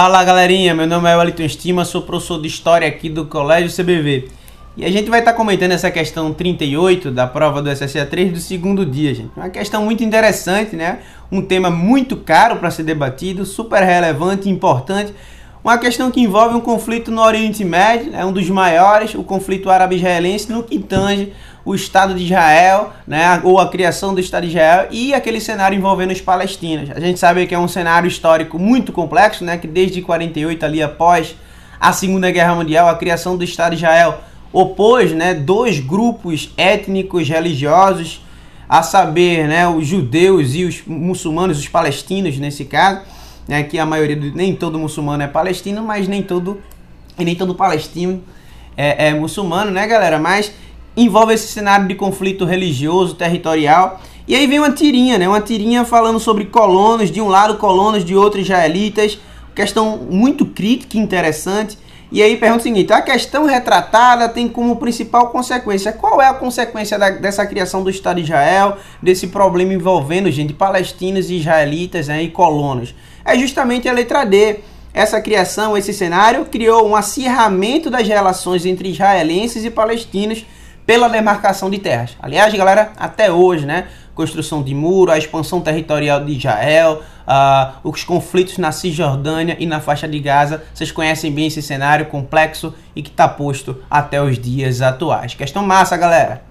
Fala galerinha, meu nome é Wellington Estima, sou professor de História aqui do Colégio CBV. E a gente vai estar tá comentando essa questão 38 da prova do SSA 3 do segundo dia, gente. Uma questão muito interessante, né? Um tema muito caro para ser debatido, super relevante importante. Uma questão que envolve um conflito no Oriente Médio, é um dos maiores, o conflito árabe-israelense, no que tange o Estado de Israel, né, ou a criação do Estado de Israel e aquele cenário envolvendo os palestinos. A gente sabe que é um cenário histórico muito complexo, né, que desde 48 ali após a Segunda Guerra Mundial, a criação do Estado de Israel opôs, né, dois grupos étnicos religiosos, a saber, né, os judeus e os muçulmanos, os palestinos nesse caso, né, que a maioria nem todo muçulmano é palestino, mas nem todo nem todo palestino é, é muçulmano, né, galera? Mas envolve esse cenário de conflito religioso, territorial. E aí vem uma tirinha, né? Uma tirinha falando sobre colonos, de um lado colonos, de outro israelitas. Questão muito crítica e interessante. E aí pergunta o seguinte: a questão retratada tem como principal consequência. Qual é a consequência da, dessa criação do Estado de Israel, desse problema envolvendo, gente, palestinos e israelitas né, e colonos? É justamente a letra D. Essa criação, esse cenário, criou um acirramento das relações entre israelenses e palestinos pela demarcação de terras. Aliás, galera, até hoje, né? Construção de muro, a expansão territorial de Israel, uh, os conflitos na Cisjordânia e na faixa de Gaza. Vocês conhecem bem esse cenário complexo e que está posto até os dias atuais. Questão massa, galera.